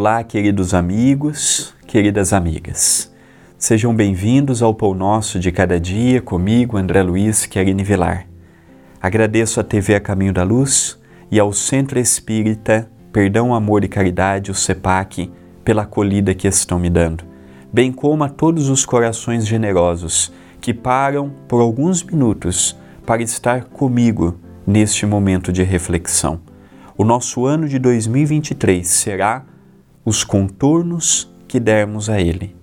Olá, queridos amigos, queridas amigas. Sejam bem-vindos ao Pão Nosso de Cada Dia comigo, André Luiz Querine Vilar. Agradeço à TV A Caminho da Luz e ao Centro Espírita Perdão, Amor e Caridade, o CEPAC, pela acolhida que estão me dando, bem como a todos os corações generosos que param por alguns minutos para estar comigo neste momento de reflexão. O nosso ano de 2023 será os contornos que dermos a ele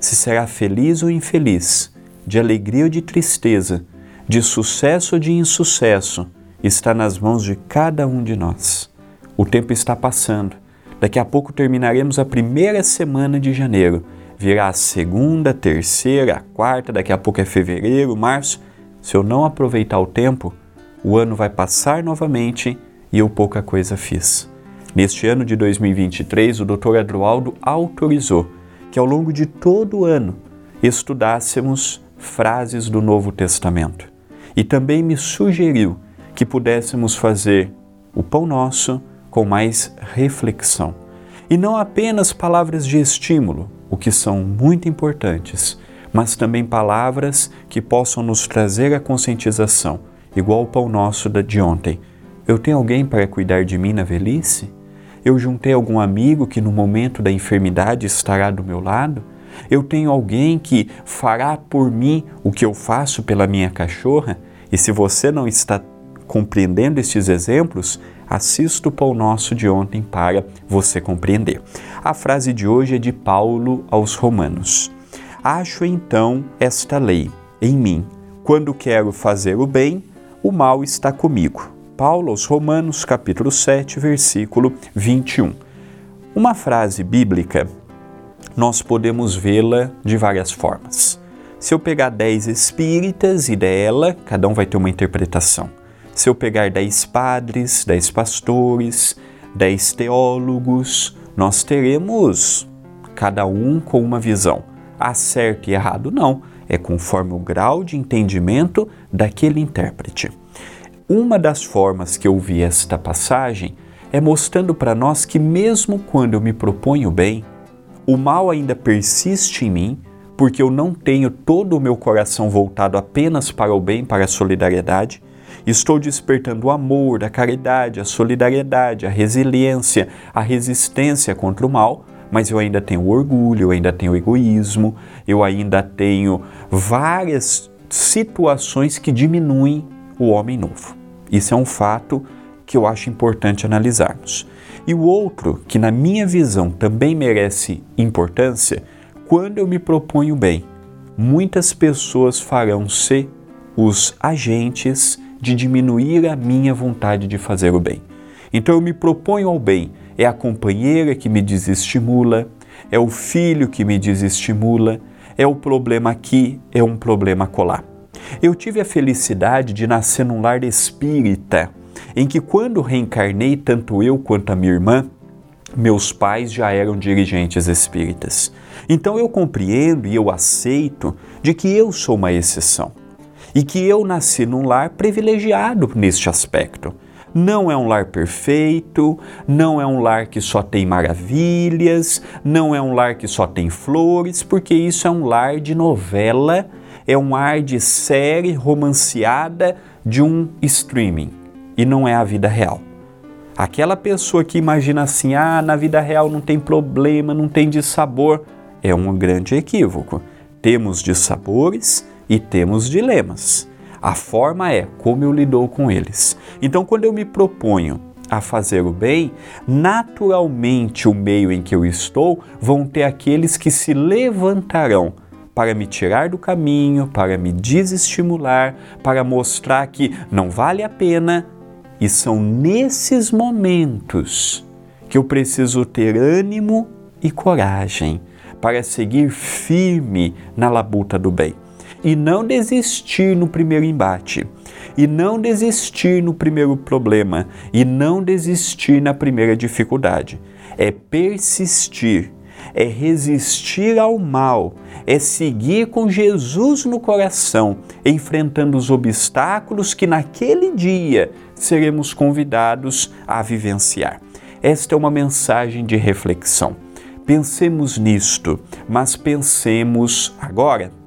se será feliz ou infeliz, de alegria ou de tristeza, de sucesso ou de insucesso, está nas mãos de cada um de nós. O tempo está passando. Daqui a pouco terminaremos a primeira semana de janeiro. Virá a segunda, terceira, a quarta, daqui a pouco é fevereiro, março. Se eu não aproveitar o tempo, o ano vai passar novamente e eu pouca coisa fiz. Neste ano de 2023, o Dr. Adroaldo autorizou que ao longo de todo o ano estudássemos frases do Novo Testamento. E também me sugeriu que pudéssemos fazer o pão nosso com mais reflexão. E não apenas palavras de estímulo, o que são muito importantes, mas também palavras que possam nos trazer a conscientização, igual o pão nosso de ontem. Eu tenho alguém para cuidar de mim na velhice? Eu juntei algum amigo que no momento da enfermidade estará do meu lado? Eu tenho alguém que fará por mim o que eu faço pela minha cachorra? E se você não está compreendendo estes exemplos, assista o Pão Nosso de ontem para você compreender. A frase de hoje é de Paulo aos Romanos. Acho então esta lei em mim. Quando quero fazer o bem, o mal está comigo Paulo aos Romanos, capítulo 7, versículo 21. Uma frase bíblica, nós podemos vê-la de várias formas. Se eu pegar 10 espíritas e dela, cada um vai ter uma interpretação. Se eu pegar 10 padres, 10 pastores, 10 teólogos, nós teremos cada um com uma visão. Há certo e errado? Não. É conforme o grau de entendimento daquele intérprete. Uma das formas que eu vi esta passagem é mostrando para nós que, mesmo quando eu me proponho bem, o mal ainda persiste em mim, porque eu não tenho todo o meu coração voltado apenas para o bem, para a solidariedade. Estou despertando o amor, a caridade, a solidariedade, a resiliência, a resistência contra o mal, mas eu ainda tenho orgulho, eu ainda tenho egoísmo, eu ainda tenho várias situações que diminuem o homem novo. Isso é um fato que eu acho importante analisarmos. E o outro, que na minha visão também merece importância, quando eu me proponho bem, muitas pessoas farão-se os agentes de diminuir a minha vontade de fazer o bem. Então eu me proponho ao bem, é a companheira que me desestimula, é o filho que me desestimula, é o problema aqui, é um problema colar. Eu tive a felicidade de nascer num lar espírita, em que quando reencarnei, tanto eu quanto a minha irmã, meus pais já eram dirigentes espíritas. Então eu compreendo e eu aceito de que eu sou uma exceção e que eu nasci num lar privilegiado neste aspecto. Não é um lar perfeito, não é um lar que só tem maravilhas, não é um lar que só tem flores, porque isso é um lar de novela é um ar de série romanceada de um streaming e não é a vida real. Aquela pessoa que imagina assim, ah, na vida real não tem problema, não tem dissabor, é um grande equívoco. Temos dissabores e temos dilemas. A forma é como eu lido com eles. Então, quando eu me proponho a fazer o bem, naturalmente o meio em que eu estou vão ter aqueles que se levantarão para me tirar do caminho, para me desestimular, para mostrar que não vale a pena. E são nesses momentos que eu preciso ter ânimo e coragem para seguir firme na labuta do bem e não desistir no primeiro embate, e não desistir no primeiro problema, e não desistir na primeira dificuldade. É persistir é resistir ao mal, é seguir com Jesus no coração, enfrentando os obstáculos que naquele dia seremos convidados a vivenciar. Esta é uma mensagem de reflexão. Pensemos nisto, mas pensemos agora